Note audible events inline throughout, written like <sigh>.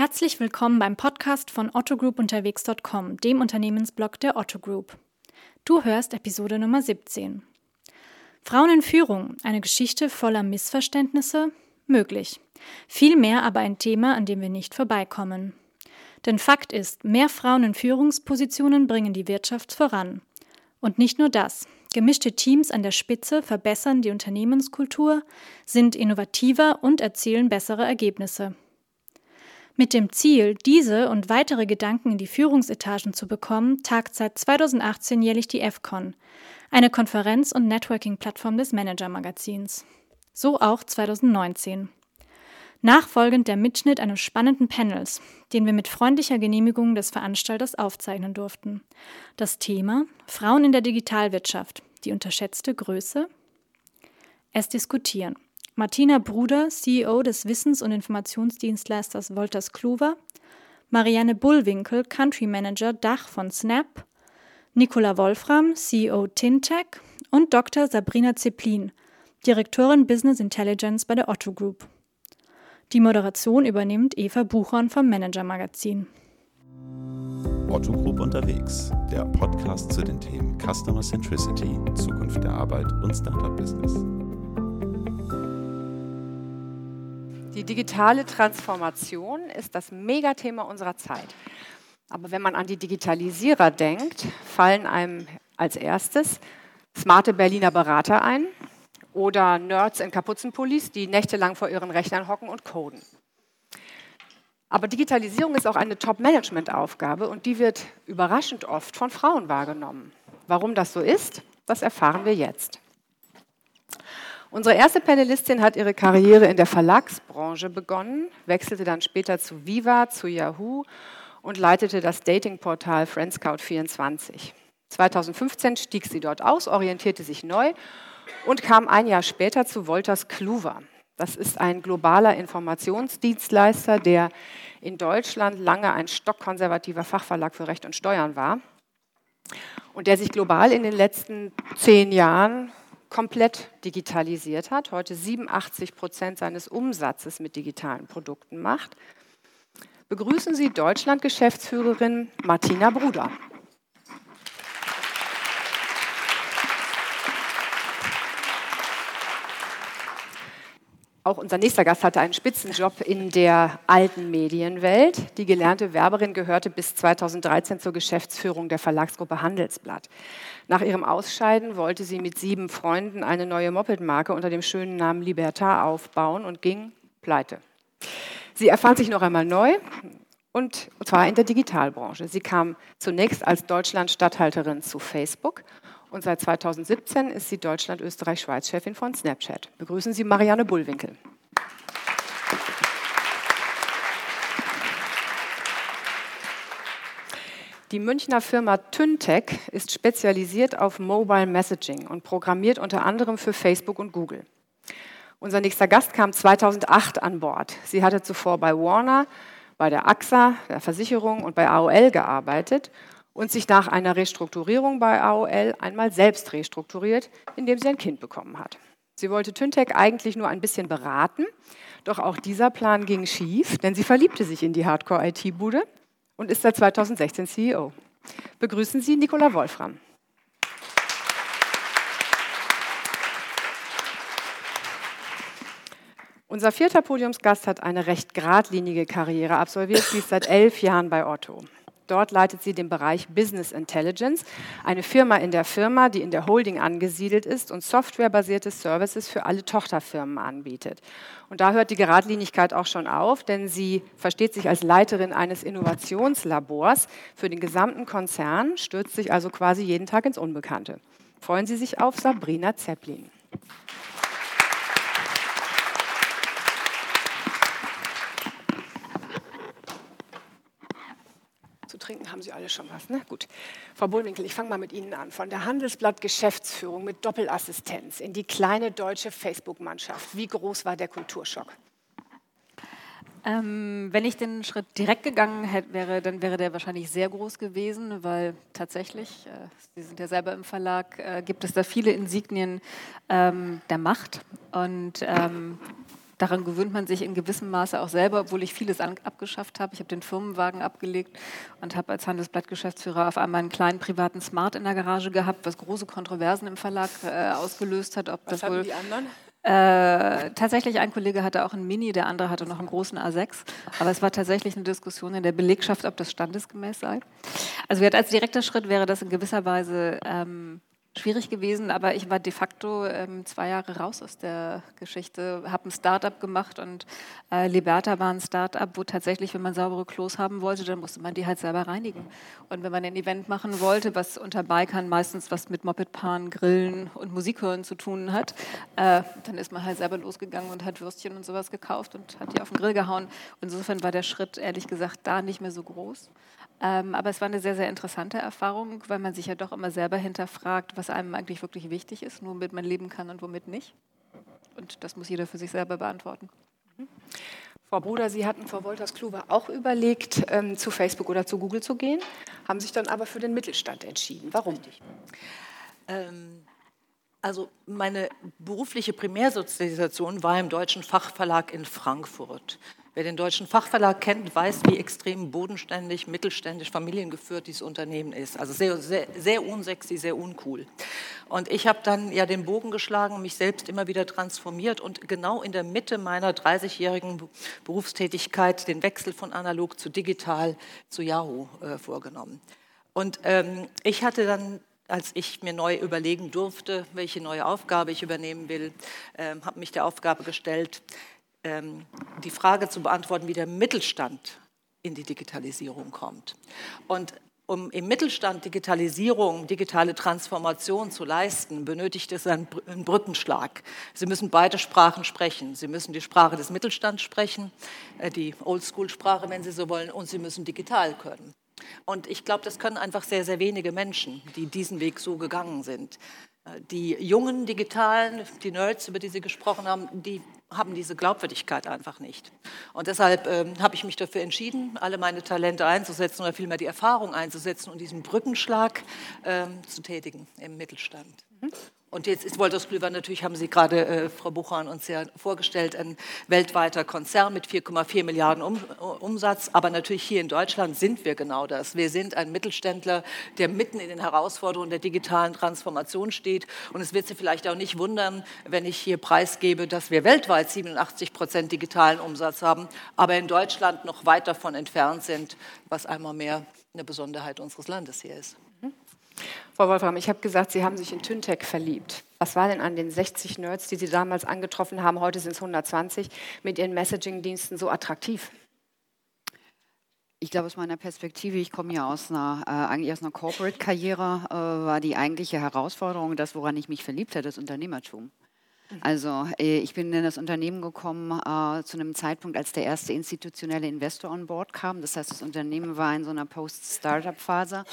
Herzlich willkommen beim Podcast von ottogroupunterwegs.com, dem Unternehmensblog der Otto Group. Du hörst Episode Nummer 17. Frauen in Führung, eine Geschichte voller Missverständnisse? Möglich. Vielmehr aber ein Thema, an dem wir nicht vorbeikommen. Denn Fakt ist, mehr Frauen in Führungspositionen bringen die Wirtschaft voran. Und nicht nur das. Gemischte Teams an der Spitze verbessern die Unternehmenskultur, sind innovativer und erzielen bessere Ergebnisse. Mit dem Ziel, diese und weitere Gedanken in die Führungsetagen zu bekommen, tagt seit 2018 jährlich die FCON, eine Konferenz- und Networking-Plattform des Manager-Magazins. So auch 2019. Nachfolgend der Mitschnitt eines spannenden Panels, den wir mit freundlicher Genehmigung des Veranstalters aufzeichnen durften. Das Thema Frauen in der Digitalwirtschaft, die unterschätzte Größe? Es diskutieren Martina Bruder, CEO des Wissens- und Informationsdienstleisters Wolters Kluwer, Marianne Bullwinkel, Country Manager Dach von Snap, Nicola Wolfram, CEO Tintech und Dr. Sabrina Zeplin, Direktorin Business Intelligence bei der Otto Group. Die Moderation übernimmt Eva Buchhorn vom Manager Magazin. Otto Group unterwegs, der Podcast zu den Themen Customer Centricity, Zukunft der Arbeit und Startup Business. Die digitale Transformation ist das Megathema unserer Zeit. Aber wenn man an die Digitalisierer denkt, fallen einem als erstes smarte Berliner Berater ein, oder Nerds in Kapuzenpullis, die nächtelang vor ihren Rechnern hocken und coden. Aber Digitalisierung ist auch eine Top-Management-Aufgabe und die wird überraschend oft von Frauen wahrgenommen. Warum das so ist, das erfahren wir jetzt. Unsere erste Panelistin hat ihre Karriere in der Verlagsbranche begonnen, wechselte dann später zu Viva, zu Yahoo und leitete das Datingportal Friendscout24. 2015 stieg sie dort aus, orientierte sich neu und kam ein Jahr später zu Wolters Kluwer. Das ist ein globaler Informationsdienstleister, der in Deutschland lange ein stockkonservativer Fachverlag für Recht und Steuern war und der sich global in den letzten zehn Jahren komplett digitalisiert hat, heute 87 Prozent seines Umsatzes mit digitalen Produkten macht. Begrüßen Sie Deutschland-Geschäftsführerin Martina Bruder. Auch unser nächster Gast hatte einen Spitzenjob in der alten Medienwelt. Die gelernte Werberin gehörte bis 2013 zur Geschäftsführung der Verlagsgruppe Handelsblatt. Nach ihrem Ausscheiden wollte sie mit sieben Freunden eine neue Moped-Marke unter dem schönen Namen Libertar aufbauen und ging pleite. Sie erfand sich noch einmal neu und zwar in der Digitalbranche. Sie kam zunächst als Deutschland-Statthalterin zu Facebook und seit 2017 ist sie Deutschland-Österreich-Schweiz-Chefin von Snapchat. Begrüßen Sie Marianne Bullwinkel. Die Münchner Firma Tyntech ist spezialisiert auf Mobile Messaging und programmiert unter anderem für Facebook und Google. Unser nächster Gast kam 2008 an Bord. Sie hatte zuvor bei Warner, bei der AXA, der Versicherung und bei AOL gearbeitet und sich nach einer Restrukturierung bei AOL einmal selbst restrukturiert, indem sie ein Kind bekommen hat. Sie wollte Tyntec eigentlich nur ein bisschen beraten, doch auch dieser Plan ging schief, denn sie verliebte sich in die Hardcore-IT-Bude und ist seit 2016 CEO. Begrüßen Sie Nicola Wolfram. Unser vierter Podiumsgast hat eine recht geradlinige Karriere absolviert. Sie ist seit elf Jahren bei Otto. Dort leitet sie den Bereich Business Intelligence, eine Firma in der Firma, die in der Holding angesiedelt ist und softwarebasierte Services für alle Tochterfirmen anbietet. Und da hört die Geradlinigkeit auch schon auf, denn sie versteht sich als Leiterin eines Innovationslabors für den gesamten Konzern, stürzt sich also quasi jeden Tag ins Unbekannte. Freuen Sie sich auf Sabrina Zeppelin. Trinken haben Sie alle schon was, ne? Gut. Frau Bullwinkel, ich fange mal mit Ihnen an. Von der Handelsblatt Geschäftsführung mit Doppelassistenz in die kleine deutsche Facebook-Mannschaft. Wie groß war der Kulturschock? Ähm, wenn ich den Schritt direkt gegangen hätte, wäre, dann wäre der wahrscheinlich sehr groß gewesen, weil tatsächlich, äh, Sie sind ja selber im Verlag, äh, gibt es da viele Insignien ähm, der Macht. Und ähm, daran gewöhnt man sich in gewissem Maße auch selber, obwohl ich vieles an, abgeschafft habe. Ich habe den Firmenwagen abgelegt und habe als Handelsblattgeschäftsführer auf einmal einen kleinen privaten Smart in der Garage gehabt, was große Kontroversen im Verlag äh, ausgelöst hat. Ob was das wohl, die anderen? Äh, tatsächlich, ein Kollege hatte auch einen Mini, der andere hatte noch einen großen A6. Aber es war tatsächlich eine Diskussion in der Belegschaft, ob das standesgemäß sei. Also als direkter Schritt wäre das in gewisser Weise ähm, schwierig gewesen, aber ich war de facto ähm, zwei Jahre raus aus der Geschichte, habe ein Start-up gemacht und äh, Liberta war ein Start-up, wo tatsächlich, wenn man saubere Klos haben wollte, dann musste man die halt selber reinigen. Und wenn man ein Event machen wollte, was unter Bikern meistens was mit Mopedpaaren, Grillen und Musik hören zu tun hat, äh, dann ist man halt selber losgegangen und hat Würstchen und sowas gekauft und hat die auf den Grill gehauen. Insofern war der Schritt ehrlich gesagt da nicht mehr so groß. Ähm, aber es war eine sehr, sehr interessante Erfahrung, weil man sich ja doch immer selber hinterfragt, was einem eigentlich wirklich wichtig ist, womit man leben kann und womit nicht. Und das muss jeder für sich selber beantworten. Mhm. Frau Bruder, Sie hatten vor Wolters Kluwer auch überlegt, ähm, zu Facebook oder zu Google zu gehen, haben sich dann aber für den Mittelstand entschieden. Warum? Ähm, also meine berufliche Primärsozialisation war im Deutschen Fachverlag in Frankfurt. Wer den deutschen Fachverlag kennt, weiß, wie extrem bodenständig, mittelständisch, familiengeführt dieses Unternehmen ist. Also sehr, sehr, sehr unsexy, sehr uncool. Und ich habe dann ja den Bogen geschlagen, mich selbst immer wieder transformiert und genau in der Mitte meiner 30-jährigen Berufstätigkeit den Wechsel von analog zu digital zu Yahoo äh, vorgenommen. Und ähm, ich hatte dann als ich mir neu überlegen durfte, welche neue Aufgabe ich übernehmen will, äh, habe mich der Aufgabe gestellt, ähm, die Frage zu beantworten, wie der Mittelstand in die Digitalisierung kommt. Und um im Mittelstand Digitalisierung, digitale Transformation zu leisten, benötigt es einen Brückenschlag. Sie müssen beide Sprachen sprechen. Sie müssen die Sprache des Mittelstands sprechen, äh, die Oldschool-Sprache, wenn Sie so wollen, und Sie müssen digital können. Und ich glaube, das können einfach sehr, sehr wenige Menschen, die diesen Weg so gegangen sind. Äh, die jungen Digitalen, die Nerds, über die Sie gesprochen haben, die haben diese Glaubwürdigkeit einfach nicht. Und deshalb ähm, habe ich mich dafür entschieden, alle meine Talente einzusetzen oder vielmehr die Erfahrung einzusetzen und diesen Brückenschlag ähm, zu tätigen im Mittelstand. Mhm. Und jetzt ist Woltersklöver natürlich, haben Sie gerade, äh, Frau Buchan, uns ja vorgestellt, ein weltweiter Konzern mit 4,4 Milliarden um, Umsatz. Aber natürlich hier in Deutschland sind wir genau das. Wir sind ein Mittelständler, der mitten in den Herausforderungen der digitalen Transformation steht. Und es wird Sie vielleicht auch nicht wundern, wenn ich hier preisgebe, dass wir weltweit 87 Prozent digitalen Umsatz haben, aber in Deutschland noch weit davon entfernt sind, was einmal mehr eine Besonderheit unseres Landes hier ist. Frau Wolfram, ich habe gesagt, Sie haben sich in Tyntec verliebt. Was war denn an den 60 Nerds, die Sie damals angetroffen haben, heute sind es 120, mit Ihren Messaging-Diensten so attraktiv? Ich glaube, aus meiner Perspektive, ich komme ja aus einer, äh, eigentlich aus einer Corporate-Karriere, äh, war die eigentliche Herausforderung, das, woran ich mich verliebt habe, das Unternehmertum. Also äh, ich bin in das Unternehmen gekommen äh, zu einem Zeitpunkt, als der erste institutionelle Investor on board kam. Das heißt, das Unternehmen war in so einer Post-Startup-Phase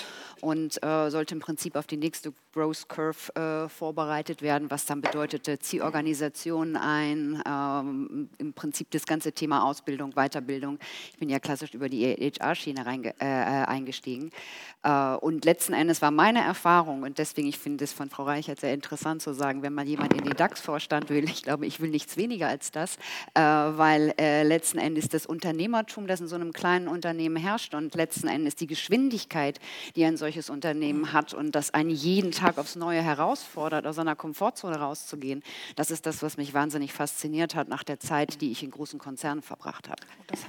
und äh, sollte im Prinzip auf die nächste Growth Curve äh, vorbereitet werden, was dann bedeutete, zieh Organisationen ein, ähm, im Prinzip das ganze Thema Ausbildung, Weiterbildung. Ich bin ja klassisch über die HR-Schiene äh, äh, eingestiegen. Und letzten Endes war meine Erfahrung, und deswegen, ich finde es von Frau Reichert sehr interessant zu sagen, wenn man jemand in den DAX-Vorstand will, ich glaube, ich will nichts weniger als das, äh, weil äh, letzten Endes das Unternehmertum, das in so einem kleinen Unternehmen herrscht und letzten Endes die Geschwindigkeit, die ein solches Unternehmen hat und das einen jeden Tag aufs Neue herausfordert, aus seiner Komfortzone rauszugehen, das ist das, was mich wahnsinnig fasziniert hat nach der Zeit, die ich in großen Konzernen verbracht habe.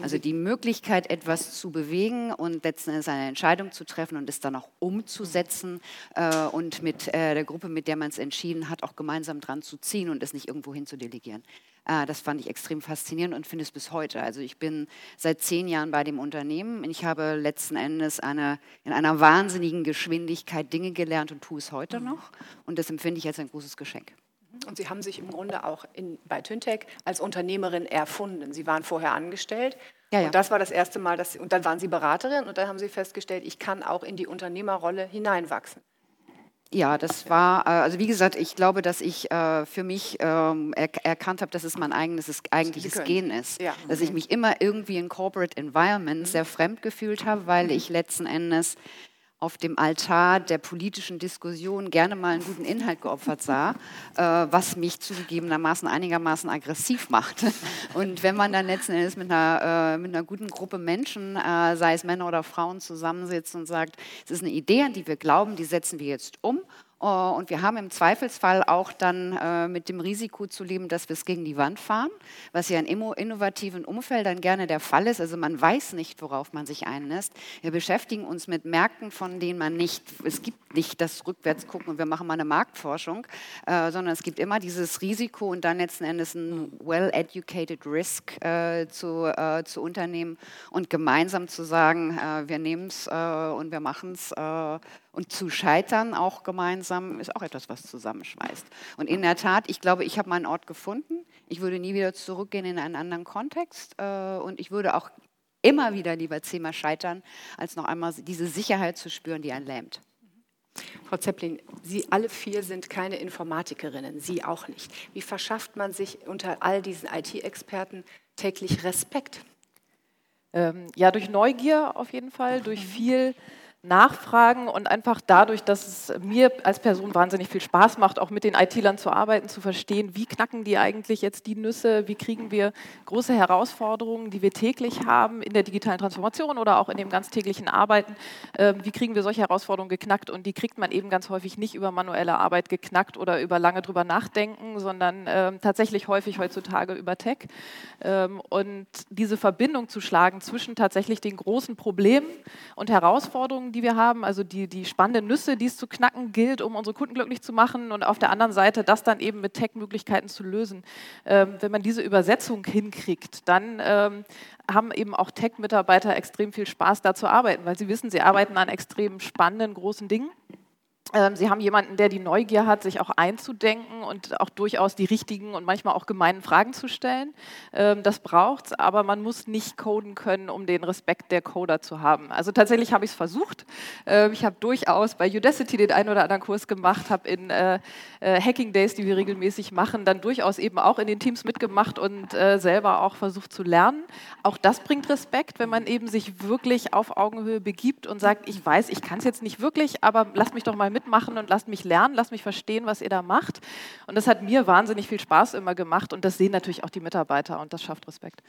Also die Möglichkeit, etwas zu bewegen und letzten Endes eine Entscheidung zu treffen und es dann auch umzusetzen äh, und mit der Gruppe, mit der man es entschieden hat, auch gemeinsam dran zu ziehen und es nicht irgendwo hin zu delegieren. Äh, das fand ich extrem faszinierend und finde es bis heute. Also ich bin seit zehn Jahren bei dem Unternehmen. Ich habe letzten Endes eine, in einer wahnsinnigen Geschwindigkeit Dinge gelernt und tue es heute mhm. noch. Und das empfinde ich als ein großes Geschenk. Und Sie haben sich im Grunde auch in, bei Tyntec als Unternehmerin erfunden. Sie waren vorher angestellt. Ja, ja. Und das war das erste Mal, dass Sie, und dann waren Sie Beraterin und dann haben Sie festgestellt, ich kann auch in die Unternehmerrolle hineinwachsen. Ja, das war, äh, also wie gesagt, ich glaube, dass ich äh, für mich ähm, erkannt habe, dass es mein eigenes eigentliches Gen ist. Ja. Dass ich mich immer irgendwie in Corporate Environment mhm. sehr fremd gefühlt habe, weil mhm. ich letzten Endes auf dem Altar der politischen Diskussion gerne mal einen guten Inhalt geopfert sah, äh, was mich zugegebenermaßen einigermaßen aggressiv macht. <laughs> Und wenn man dann letzten Endes mit einer, äh, mit einer guten Gruppe Menschen, äh, sei es Männer oder Frauen, zusammensitzt und sagt, es ist eine Idee, an die wir glauben, die setzen wir jetzt um und wir haben im Zweifelsfall auch dann äh, mit dem Risiko zu leben, dass wir es gegen die Wand fahren, was ja in innovativen Umfeldern gerne der Fall ist. Also man weiß nicht, worauf man sich einlässt. Wir beschäftigen uns mit Märkten, von denen man nicht, es gibt nicht das Rückwärtsgucken und wir machen mal eine Marktforschung, äh, sondern es gibt immer dieses Risiko und dann letzten Endes ein well-educated Risk zu, zu unternehmen und gemeinsam zu sagen, wir nehmen es und wir machen es und zu scheitern auch gemeinsam ist auch etwas, was zusammenschweißt. Und in der Tat, ich glaube, ich habe meinen Ort gefunden. Ich würde nie wieder zurückgehen in einen anderen Kontext. Äh, und ich würde auch immer wieder lieber zehnmal scheitern, als noch einmal diese Sicherheit zu spüren, die einen lähmt. Frau Zeppelin, Sie alle vier sind keine Informatikerinnen, Sie auch nicht. Wie verschafft man sich unter all diesen IT-Experten täglich Respekt? Ähm, ja, durch Neugier auf jeden Fall, durch viel nachfragen und einfach dadurch, dass es mir als Person wahnsinnig viel Spaß macht, auch mit den IT-Lern zu arbeiten, zu verstehen, wie knacken die eigentlich jetzt die Nüsse, wie kriegen wir große Herausforderungen, die wir täglich haben in der digitalen Transformation oder auch in dem ganz täglichen Arbeiten, äh, wie kriegen wir solche Herausforderungen geknackt und die kriegt man eben ganz häufig nicht über manuelle Arbeit geknackt oder über lange drüber nachdenken, sondern äh, tatsächlich häufig heutzutage über Tech. Ähm, und diese Verbindung zu schlagen zwischen tatsächlich den großen Problemen und Herausforderungen, Herausforderungen, die wir haben, also die, die spannenden Nüsse, die es zu knacken gilt, um unsere Kunden glücklich zu machen und auf der anderen Seite das dann eben mit Tech-Möglichkeiten zu lösen. Ähm, wenn man diese Übersetzung hinkriegt, dann ähm, haben eben auch Tech-Mitarbeiter extrem viel Spaß da zu arbeiten, weil sie wissen, sie arbeiten an extrem spannenden, großen Dingen. Ähm, sie haben jemanden, der die Neugier hat, sich auch einzudenken und auch durchaus die richtigen und manchmal auch gemeinen Fragen zu stellen. Ähm, das braucht es, aber man muss nicht coden können, um den Respekt der Coder zu haben. Also tatsächlich habe ich es versucht. Ähm, ich habe durchaus bei Udacity den einen oder anderen Kurs gemacht, habe in äh, äh, Hacking Days, die wir regelmäßig machen, dann durchaus eben auch in den Teams mitgemacht und äh, selber auch versucht zu lernen. Auch das bringt Respekt, wenn man eben sich wirklich auf Augenhöhe begibt und sagt, ich weiß, ich kann es jetzt nicht wirklich, aber lasst mich doch mal mit mitmachen und lasst mich lernen, lasst mich verstehen, was ihr da macht. Und das hat mir wahnsinnig viel Spaß immer gemacht und das sehen natürlich auch die Mitarbeiter und das schafft Respekt.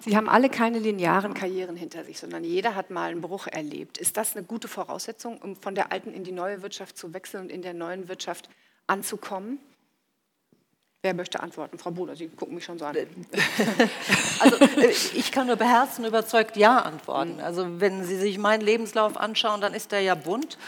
Sie haben alle keine linearen Karrieren hinter sich, sondern jeder hat mal einen Bruch erlebt. Ist das eine gute Voraussetzung, um von der alten in die neue Wirtschaft zu wechseln und in der neuen Wirtschaft anzukommen? Wer möchte antworten? Frau Bohler, Sie gucken mich schon so an. <laughs> Also ich kann nur beherzen überzeugt Ja antworten. Also wenn Sie sich meinen Lebenslauf anschauen, dann ist der ja bunt.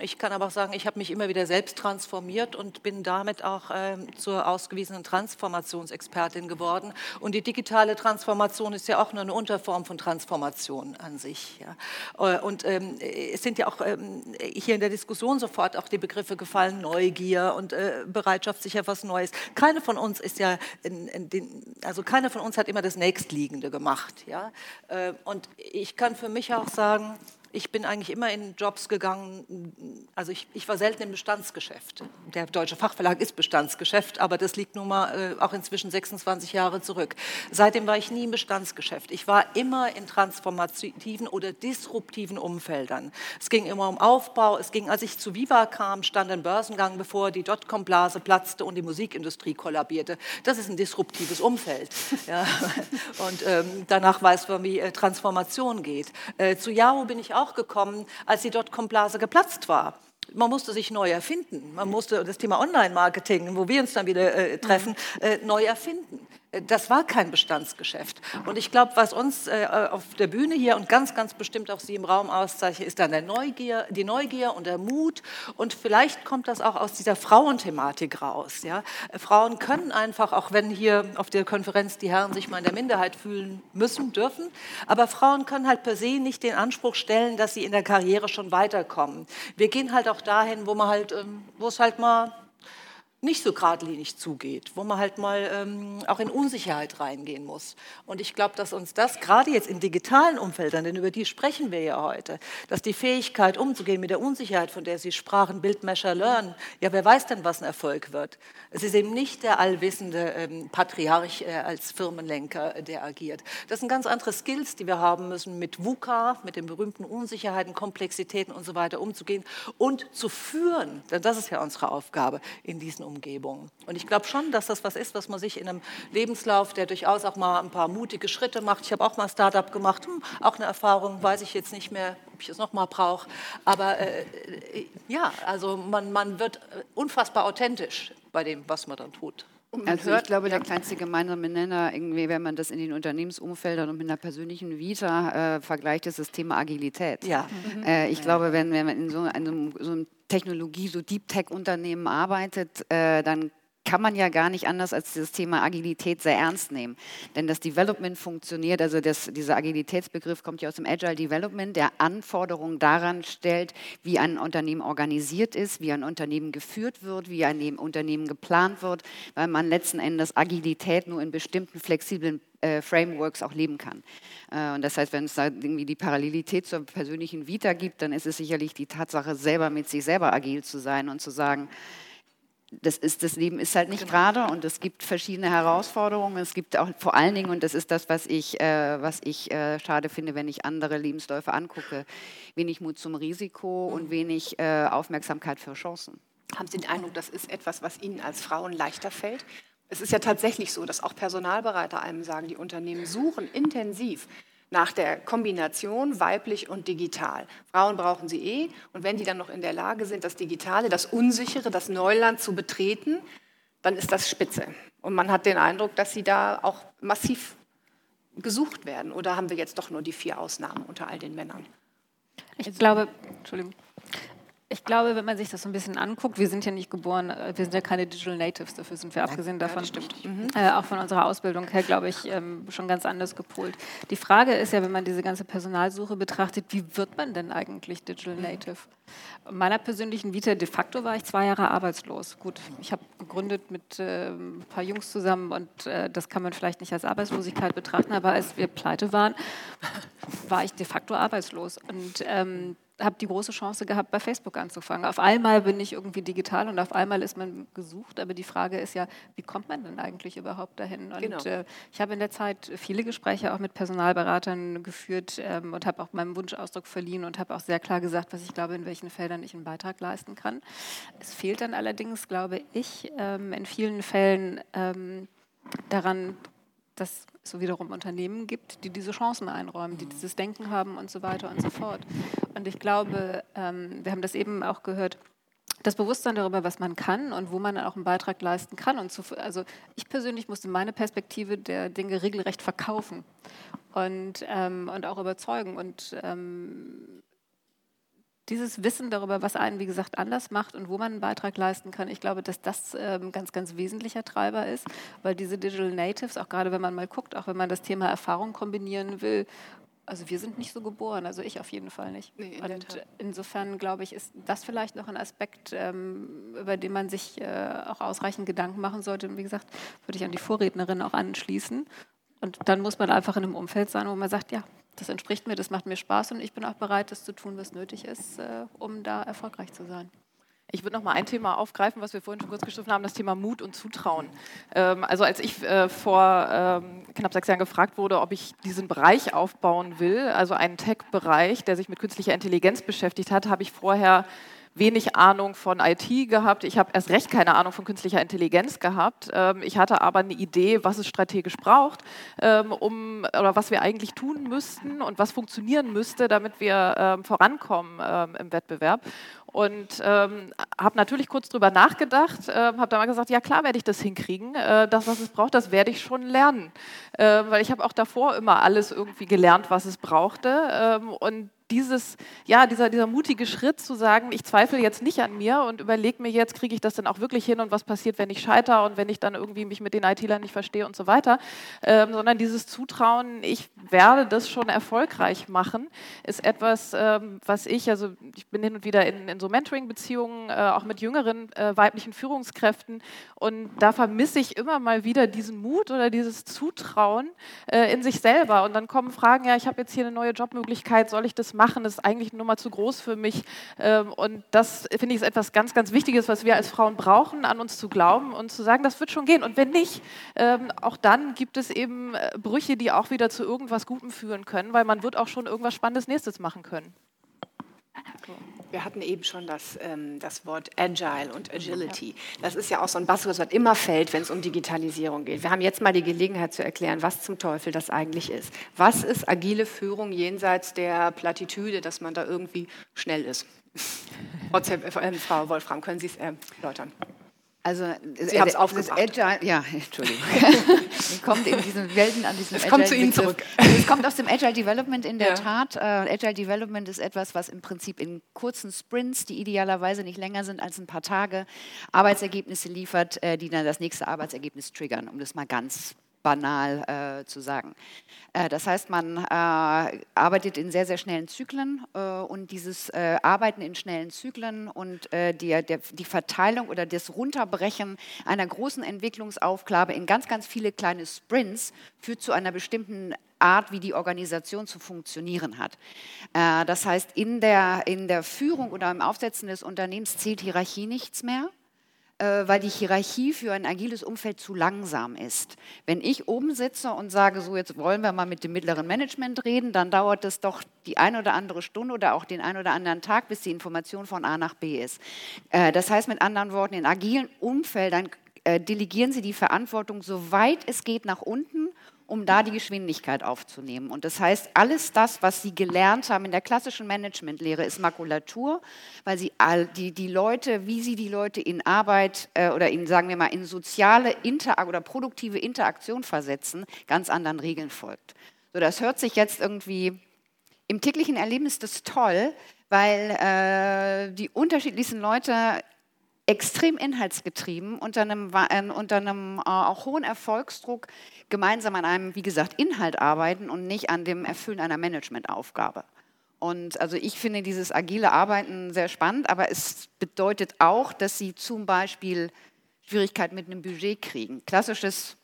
Ich kann aber auch sagen, ich habe mich immer wieder selbst transformiert und bin damit auch äh, zur ausgewiesenen Transformationsexpertin geworden. Und die digitale Transformation ist ja auch nur eine Unterform von Transformation an sich. Ja. Äh, und ähm, es sind ja auch ähm, hier in der Diskussion sofort auch die Begriffe gefallen, Neugier und äh, Bereitschaft, sich etwas Neues. Keine von uns ist ja, in, in den, also keiner von uns hat immer das Nächstliegende gemacht. Ja. Äh, und ich kann für mich auch sagen, ich bin eigentlich immer in Jobs gegangen, also ich, ich, war selten im Bestandsgeschäft. Der Deutsche Fachverlag ist Bestandsgeschäft, aber das liegt nun mal äh, auch inzwischen 26 Jahre zurück. Seitdem war ich nie im Bestandsgeschäft. Ich war immer in transformativen oder disruptiven Umfeldern. Es ging immer um Aufbau. Es ging, als ich zu Viva kam, stand ein Börsengang bevor, die Dotcom-Blase platzte und die Musikindustrie kollabierte. Das ist ein disruptives Umfeld. <laughs> Ja. Und ähm, danach weiß man, wie äh, Transformation geht. Äh, zu Yahoo bin ich auch auch gekommen, als die Dotcom-Blase geplatzt war. Man musste sich neu erfinden. Man musste das Thema Online-Marketing, wo wir uns dann wieder äh, treffen, äh, neu erfinden das war kein Bestandsgeschäft. Und ich glaube, was uns äh, auf der Bühne hier und ganz, ganz bestimmt auch Sie im Raum auszeichnet, ist dann der Neugier, die Neugier und der Mut. Und vielleicht kommt das auch aus dieser Frauenthematik raus. Ja? Frauen können einfach, auch wenn hier auf der Konferenz die Herren sich mal in der Minderheit fühlen müssen, dürfen, aber Frauen können halt per se nicht den Anspruch stellen, dass sie in der Karriere schon weiterkommen. Wir gehen halt auch dahin, wo man halt, ähm, wo es halt mal nicht so geradlinig zugeht, wo man halt mal ähm, auch in Unsicherheit reingehen muss. Und ich glaube, dass uns das gerade jetzt in digitalen Umfeldern, denn über die sprechen wir ja heute, dass die Fähigkeit umzugehen mit der Unsicherheit, von der Sie sprachen, Bildmesher Learn, ja, wer weiß denn, was ein Erfolg wird? Es ist eben nicht der allwissende ähm, Patriarch äh, als Firmenlenker, äh, der agiert. Das sind ganz andere Skills, die wir haben müssen, mit VUCA, mit den berühmten Unsicherheiten, Komplexitäten und so weiter umzugehen und zu führen, denn das ist ja unsere Aufgabe in diesen Umgebungen. Und ich glaube schon, dass das was ist, was man sich in einem Lebenslauf, der durchaus auch mal ein paar mutige Schritte macht. Ich habe auch mal Startup gemacht, hm, auch eine Erfahrung, weiß ich jetzt nicht mehr, ob ich es nochmal brauche. Aber äh, äh, ja, also man, man wird unfassbar authentisch bei dem, was man dann tut. Also ich glaube, der kleinste gemeinsame Nenner, irgendwie, wenn man das in den Unternehmensumfeldern und mit einer persönlichen Vita äh, vergleicht, ist das Thema Agilität. Ja. Mhm. Äh, ich ja. glaube, wenn, wenn man in so einem, so einem Technologie, so Deep Tech-Unternehmen arbeitet, äh, dann kann man ja gar nicht anders als dieses Thema Agilität sehr ernst nehmen. Denn das Development funktioniert, also das, dieser Agilitätsbegriff kommt ja aus dem Agile Development, der Anforderungen daran stellt, wie ein Unternehmen organisiert ist, wie ein Unternehmen geführt wird, wie ein Unternehmen geplant wird, weil man letzten Endes Agilität nur in bestimmten flexiblen äh, Frameworks auch leben kann. Äh, und das heißt, wenn es da irgendwie die Parallelität zur persönlichen Vita gibt, dann ist es sicherlich die Tatsache, selber mit sich selber agil zu sein und zu sagen, das, ist, das Leben ist halt nicht genau. gerade und es gibt verschiedene Herausforderungen. Es gibt auch vor allen Dingen, und das ist das, was ich, äh, was ich äh, schade finde, wenn ich andere Lebensläufe angucke, wenig Mut zum Risiko und mhm. wenig äh, Aufmerksamkeit für Chancen. Haben Sie den Eindruck, das ist etwas, was Ihnen als Frauen leichter fällt? Es ist ja tatsächlich so, dass auch Personalberater einem sagen, die Unternehmen suchen intensiv nach der Kombination weiblich und digital. Frauen brauchen sie eh und wenn die dann noch in der Lage sind, das Digitale, das Unsichere, das Neuland zu betreten, dann ist das spitze. Und man hat den Eindruck, dass sie da auch massiv gesucht werden. Oder haben wir jetzt doch nur die vier Ausnahmen unter all den Männern? Ich glaube, Entschuldigung. Ich glaube, wenn man sich das so ein bisschen anguckt, wir sind ja nicht geboren, äh, wir sind ja keine Digital Natives, dafür sind wir abgesehen davon, ja, mhm. äh, auch von unserer Ausbildung her, glaube ich, ähm, schon ganz anders gepolt. Die Frage ist ja, wenn man diese ganze Personalsuche betrachtet, wie wird man denn eigentlich Digital mhm. Native? In meiner persönlichen Vita de facto war ich zwei Jahre arbeitslos. Gut, ich habe gegründet mit äh, ein paar Jungs zusammen und äh, das kann man vielleicht nicht als Arbeitslosigkeit betrachten, aber als wir pleite waren, war ich de facto arbeitslos. Und ähm, habe die große Chance gehabt, bei Facebook anzufangen. Auf einmal bin ich irgendwie digital und auf einmal ist man gesucht. Aber die Frage ist ja, wie kommt man denn eigentlich überhaupt dahin? Und genau. äh, ich habe in der Zeit viele Gespräche auch mit Personalberatern geführt ähm, und habe auch meinem Wunsch Ausdruck verliehen und habe auch sehr klar gesagt, was ich glaube, in welchen Feldern ich einen Beitrag leisten kann. Es fehlt dann allerdings, glaube ich, ähm, in vielen Fällen ähm, daran, dass es wiederum Unternehmen gibt, die diese Chancen einräumen, die dieses Denken haben und so weiter und so fort. Und ich glaube, ähm, wir haben das eben auch gehört, das Bewusstsein darüber, was man kann und wo man auch einen Beitrag leisten kann. Und zu, also ich persönlich musste meine Perspektive der Dinge regelrecht verkaufen und, ähm, und auch überzeugen. Und ähm, dieses Wissen darüber, was einen, wie gesagt, anders macht und wo man einen Beitrag leisten kann, ich glaube, dass das ähm, ganz, ganz wesentlicher Treiber ist, weil diese Digital Natives, auch gerade wenn man mal guckt, auch wenn man das Thema Erfahrung kombinieren will, also wir sind nicht so geboren, also ich auf jeden Fall nicht. Nee, in und insofern glaube ich, ist das vielleicht noch ein Aspekt, ähm, über den man sich äh, auch ausreichend Gedanken machen sollte. Und wie gesagt, würde ich an die Vorrednerin auch anschließen. Und dann muss man einfach in einem Umfeld sein, wo man sagt, ja, das entspricht mir, das macht mir Spaß und ich bin auch bereit, das zu tun, was nötig ist, äh, um da erfolgreich zu sein. Ich würde noch mal ein Thema aufgreifen, was wir vorhin schon kurz gestriffen haben, das Thema Mut und Zutrauen. Ähm, also als ich äh, vor ähm, knapp sechs Jahren gefragt wurde, ob ich diesen Bereich aufbauen will, also einen Tech-Bereich, der sich mit künstlicher Intelligenz beschäftigt hat, habe ich vorher wenig Ahnung von IT gehabt. Ich habe erst recht keine Ahnung von künstlicher Intelligenz gehabt. Ähm, ich hatte aber eine Idee, was es strategisch braucht, ähm, um, oder was wir eigentlich tun müssten und was funktionieren müsste, damit wir ähm, vorankommen im Wettbewerb. Und habe natürlich kurz drüber nachgedacht, habe dann mal gesagt, ja klar werde ich das hinkriegen. Äh, das, was es braucht, das werde ich schon lernen. Weil ich habe auch davor immer alles irgendwie gelernt, was es brauchte. Und dieses, ja, dieser, dieser mutige Schritt zu sagen, ich zweifle jetzt nicht an mir und überlege mir jetzt, kriege ich das denn auch wirklich hin und was passiert, wenn ich scheitere und wenn ich dann irgendwie mich mit den IT-Lern nicht verstehe und so weiter, ähm, sondern dieses Zutrauen, ich werde das schon erfolgreich machen, ist etwas, ähm, was ich, also ich bin hin und wieder in, in so Mentoring-Beziehungen, äh, auch mit jüngeren äh, weiblichen Führungskräften. Und da vermisse ich immer mal wieder diesen Mut oder dieses Zutrauen äh, in sich selber. Und dann kommen Fragen, ja, ich habe jetzt hier eine neue Jobmöglichkeit, soll ich das machen, ist eigentlich eine Nummer zu groß für mich. Ähm, und das finde ich ist etwas ganz, ganz Wichtiges, was wir als Frauen brauchen, an uns zu glauben und zu sagen, das wird schon gehen. Und wenn nicht, ähm, auch dann gibt es eben äh, Brüche, die auch wieder zu irgendwas Gutem führen können, weil man wird auch schon irgendwas Spannendes nächstes machen können. Wir hatten eben schon das, ähm, das Wort Agile und Agility. Das ist ja auch so ein Buzzword, was immer fällt, wenn es um Digitalisierung geht. Wir haben jetzt mal die Gelegenheit zu erklären, was zum Teufel das eigentlich ist. Was ist agile Führung jenseits der Plattitüde, dass man da irgendwie schnell ist? <laughs> Äh, Frau Wolfram, können Sie es erläutern? Also, Sie haben es aufgebracht. Agile, ja, <laughs> Entschuldigung. <laughs> kommt in diesen Welten an diesem Es kommt zu Ihnen zurück. Es kommt aus dem Agile Development in der Ja. Tat. Äh, Agile Development ist etwas, was im Prinzip in kurzen Sprints, die idealerweise nicht länger sind als ein paar Tage, Arbeitsergebnisse liefert, äh, die dann das nächste Arbeitsergebnis triggern, um das mal ganz banal äh, zu sagen. Äh, das heißt, man äh, arbeitet in sehr, sehr schnellen Zyklen äh, und dieses äh, Arbeiten in schnellen Zyklen und äh, die, der, die Verteilung oder das Runterbrechen einer großen Entwicklungsaufgabe in ganz, ganz viele kleine Sprints führt zu einer bestimmten Art, wie die Organisation zu funktionieren hat. Das heißt, in der, in der Führung oder im Aufsetzen des Unternehmens zählt Hierarchie nichts mehr weil die Hierarchie für ein agiles Umfeld zu langsam ist. Wenn ich oben sitze und sage, so jetzt wollen wir mal mit dem mittleren Management reden, dann dauert es doch die ein oder andere Stunde oder auch den ein oder anderen Tag, bis die Information von A nach B ist. Äh, Das heißt mit anderen Worten, in agilen Umfeldern äh, delegieren Sie die Verantwortung so weit es geht nach unten um da die Geschwindigkeit aufzunehmen. Und das heißt, alles das, was Sie gelernt haben in der klassischen Managementlehre, ist Makulatur, weil Sie all die, die Leute, wie Sie die Leute in Arbeit äh, oder in, sagen wir mal, in soziale Interak oder produktive Interaktion versetzen, ganz anderen Regeln folgt. So, das hört sich jetzt irgendwie im täglichen Erleben ist das toll, weil äh, die unterschiedlichsten Leute extrem inhaltsgetrieben unter einem, äh, unter einem äh, auch hohen Erfolgsdruck gemeinsam an einem, wie gesagt, Inhalt arbeiten und nicht an dem Erfüllen einer Managementaufgabe. Und also ich finde dieses agile Arbeiten sehr spannend, aber es bedeutet auch, dass sie zum Beispiel Schwierigkeiten mit einem Budget kriegen. Klassisches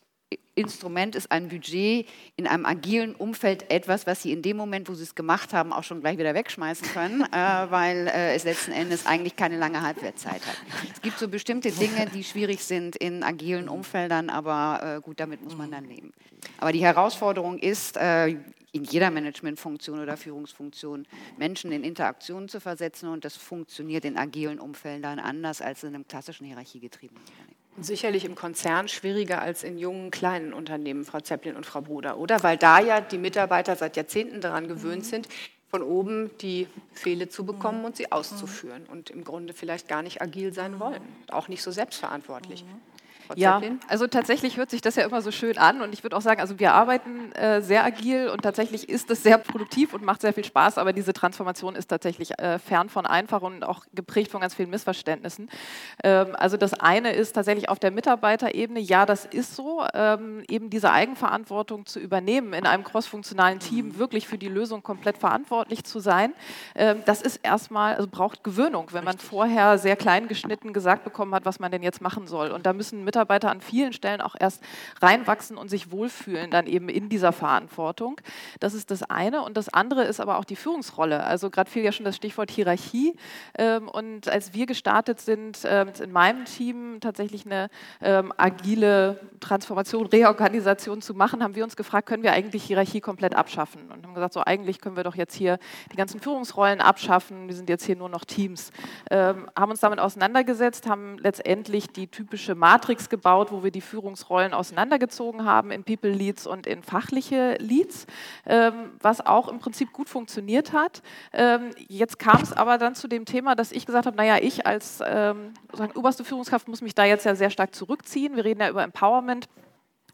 Instrument ist ein Budget in einem agilen Umfeld etwas, was Sie in dem Moment, wo Sie es gemacht haben, auch schon gleich wieder wegschmeißen können, <laughs> äh, weil äh, es letzten Endes eigentlich keine lange Halbwertszeit hat. Es gibt so bestimmte Dinge, die schwierig sind in agilen Umfeldern, aber äh, gut, damit muss man dann leben. Aber die Herausforderung ist, äh, in jeder Managementfunktion oder Führungsfunktion Menschen in Interaktionen zu versetzen und das funktioniert in agilen Umfeldern anders als in einem klassischen hierarchiegetriebenen Unternehmen. Sicherlich im Konzern schwieriger als in jungen, kleinen Unternehmen, Frau Zepplin und Frau Bruder, oder? Weil da ja die Mitarbeiter seit Jahrzehnten daran gewöhnt sind, von oben die Befehle zu bekommen und sie auszuführen und im Grunde vielleicht gar nicht agil sein wollen, auch nicht so selbstverantwortlich. Ja, also tatsächlich hört sich das ja immer so schön an und ich würde auch sagen, also wir arbeiten äh, sehr agil und tatsächlich ist es sehr produktiv und macht sehr viel Spaß, aber diese Transformation ist tatsächlich äh, fern von einfach und auch geprägt von ganz vielen Missverständnissen. Ähm, also das eine ist tatsächlich auf der Mitarbeiterebene, ja, das ist so, ähm, eben diese Eigenverantwortung zu übernehmen, in einem crossfunktionalen Team wirklich für die Lösung komplett verantwortlich zu sein. Ähm, das ist erstmal, also braucht Gewöhnung, wenn man vorher sehr klein geschnitten gesagt bekommen hat, was man denn jetzt machen soll. Und da müssen Mitarbeiter an vielen Stellen auch erst reinwachsen und sich wohlfühlen, dann eben in dieser Verantwortung. Das ist das eine. Und das andere ist aber auch die Führungsrolle. Also gerade fiel ja schon das Stichwort Hierarchie. Ähm, und als wir gestartet sind, ähm, in meinem Team tatsächlich eine ähm, agile Transformation, Reorganisation zu machen, haben wir uns gefragt, können wir eigentlich Hierarchie komplett abschaffen? Und haben gesagt, so eigentlich können wir doch jetzt hier die ganzen Führungsrollen abschaffen. Wir sind jetzt hier nur noch Teams. Haben uns damit auseinandergesetzt, haben letztendlich die typische Matrix gebaut, wo wir die Führungsrollen auseinandergezogen haben in People Leads und in fachliche Leads, ähm, was auch im Prinzip gut funktioniert hat. Ähm, jetzt kam es aber dann zu dem Thema, dass ich gesagt habe, naja, ich als ähm, sozusagen oberste Führungskraft muss mich da jetzt ja sehr stark zurückziehen. Wir reden ja über Empowerment.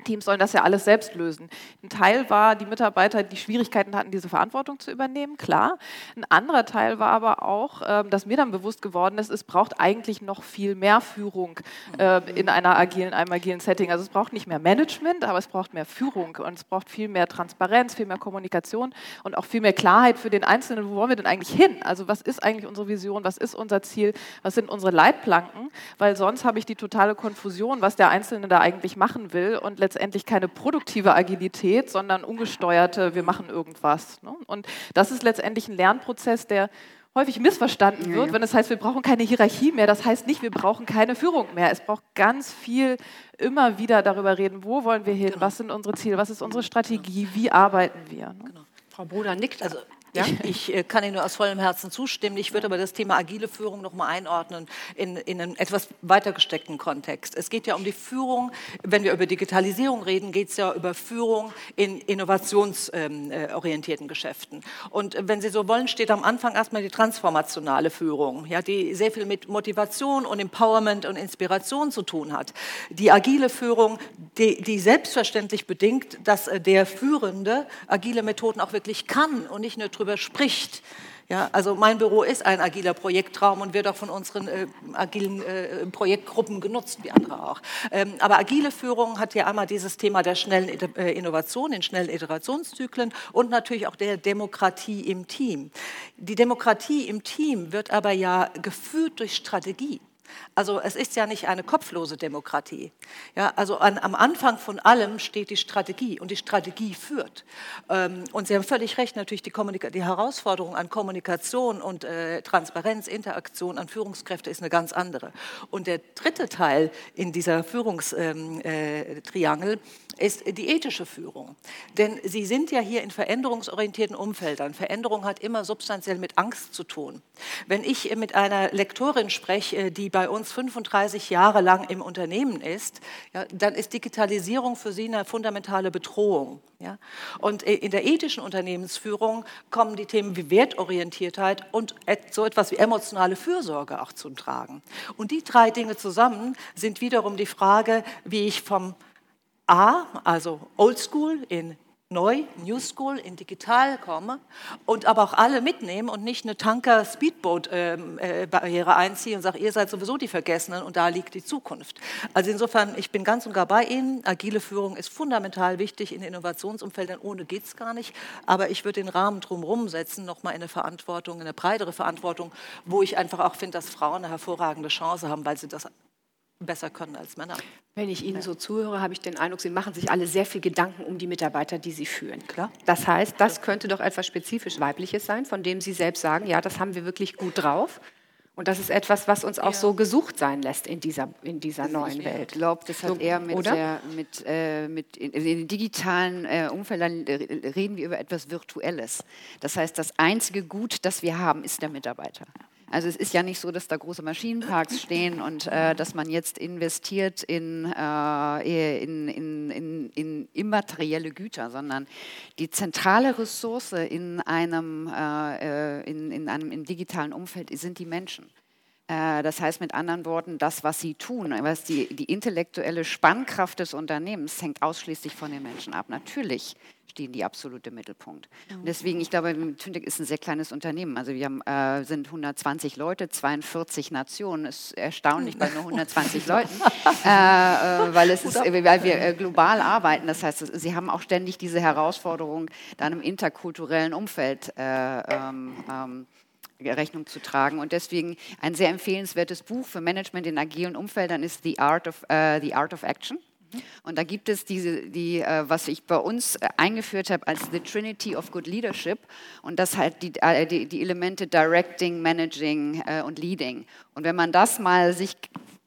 Teams sollen das ja alles selbst lösen. Ein Teil war die Mitarbeiter, die Schwierigkeiten hatten, diese Verantwortung zu übernehmen, klar. Ein anderer Teil war aber auch, ähm, dass mir dann bewusst geworden ist, es braucht eigentlich noch viel mehr Führung äh, in einer agilen, einem agilen Setting. Also es braucht nicht mehr Management, aber es braucht mehr Führung und es braucht viel mehr Transparenz, viel mehr Kommunikation und auch viel mehr Klarheit für den Einzelnen, wo wollen wir denn eigentlich hin? Also was ist eigentlich unsere Vision, was ist unser Ziel, was sind unsere Leitplanken? Weil sonst habe ich die totale Konfusion, was der Einzelne da eigentlich machen will und letztendlich keine produktive Agilität, sondern ungesteuerte, wir machen irgendwas. Ne? Und das ist letztendlich ein Lernprozess, der häufig missverstanden wird, ja, ja. wenn es heißt, wir brauchen keine Hierarchie mehr. Das heißt nicht, wir brauchen keine Führung mehr. Es braucht ganz viel immer wieder darüber reden, wo wollen wir hin, genau. was sind unsere Ziele, was ist unsere Strategie, wie arbeiten wir. Ne? Genau. Frau Bruder nickt. Also ja? Ich, ich, äh, kann Ihnen nur aus vollem Herzen zustimmen. Ich würde aber das Thema agile Führung noch mal einordnen in, in einen etwas weiter gesteckten Kontext. Es geht ja um die Führung, wenn wir über Digitalisierung reden, geht es ja über Führung in innovationsorientierten ähm, äh, Geschäften. Und wenn Sie so wollen, steht am Anfang erstmal die transformationale Führung, ja, die sehr viel mit Motivation und Empowerment und Inspiration zu tun hat. Die agile Führung, die, die selbstverständlich bedingt, dass äh, der Führende agile Methoden auch wirklich kann und nicht nur drüber spricht. Ja, also mein Büro ist ein agiler Projektraum und wird auch von unseren äh, agilen äh, Projektgruppen genutzt, wie andere auch. Ähm, aber agile Führung hat ja einmal dieses Thema der schnellen äh, Innovation, in schnellen Iterationszyklen und natürlich auch der Demokratie im Team. Die Demokratie im Team wird aber ja geführt durch Strategie. Also es ist ja nicht eine kopflose Demokratie. Ja, also an, am Anfang von allem steht die Strategie und die Strategie führt. Ähm, und Sie haben völlig recht, natürlich die, die Herausforderung an Kommunikation und äh, Transparenz, Interaktion an Führungskräfte ist eine ganz andere. Und der dritte Teil in dieser Führungstriangel ähm, äh, ist die ethische Führung. Denn Sie sind ja hier in veränderungsorientierten Umfeldern. Veränderung hat immer substanziell mit Angst zu tun. Wenn ich mit einer Lektorin spreche, die bei uns 35 Jahre lang im Unternehmen ist, ja, dann ist Digitalisierung für sie eine fundamentale Bedrohung. Ja? Und in der ethischen Unternehmensführung kommen die Themen wie Wertorientiertheit und so etwas wie emotionale Fürsorge auch zum Tragen. Und die drei Dinge zusammen sind wiederum die Frage, wie ich vom A, also Old School in neu, New School, in digital komme und aber auch alle mitnehmen und nicht eine Tanker-Speedboat-Barriere einziehe und sage, ihr seid sowieso die Vergessenen und da liegt die Zukunft. Also insofern, ich bin ganz und gar bei Ihnen. Agile Führung ist fundamental wichtig in Innovationsumfeldern. Ohne geht es gar nicht. Aber ich würde den Rahmen drumherum setzen, nochmal in eine Verantwortung, in eine breitere Verantwortung, wo ich einfach auch finde, dass Frauen eine hervorragende Chance haben, weil sie das besser können als Männer. Wenn ich Ihnen so zuhöre, habe ich den Eindruck, Sie machen sich alle sehr viel Gedanken um die Mitarbeiter, die Sie führen. Klar. Das heißt, das könnte doch etwas spezifisch Weibliches sein, von dem Sie selbst sagen, ja, das haben wir wirklich gut drauf. Und das ist etwas, was uns auch ja. so gesucht sein lässt in dieser, in dieser also neuen Welt. Ich glaube, das hat so, eher mit, der, mit, äh, mit in, in, den digitalen äh, Umfeldern reden wir über etwas Virtuelles. Das heißt, das einzige Gut, das wir haben, ist der Mitarbeiter. Also es ist ja nicht so, dass da große Maschinenparks stehen und äh, dass man jetzt investiert in, äh, in, in, in, immaterielle Güter, sondern die zentrale Ressource in einem, äh, äh in, in einem digitalen Umfeld sind die Menschen. Äh, das heißt mit anderen Worten, das, was sie tun, was die, die intellektuelle Spannkraft des Unternehmens hängt ausschließlich von den Menschen ab. Natürlich stehen die absolut im Mittelpunkt. Und deswegen, ich glaube, Tündek ist ein sehr kleines Unternehmen. Also wir haben, äh, sind 120 Leute, 42 Nationen. Ist erstaunlich bei nur 120 <laughs> Leuten, äh, äh, weil, es ist, weil wir äh, global arbeiten. Das heißt, sie haben auch ständig diese Herausforderung, dann im interkulturellen Umfeld äh, ähm, ähm, Rechnung zu tragen. Und deswegen ein sehr empfehlenswertes Buch für Management in agilen Umfeldern ist The Art of, uh, The Art of Action. Und da gibt es diese, die, äh, was ich bei uns äh, eingeführt habe als The Trinity of Good Leadership. Und das halt die, äh, die, die Elemente Directing, Managing äh, und Leading. Und wenn man das mal sich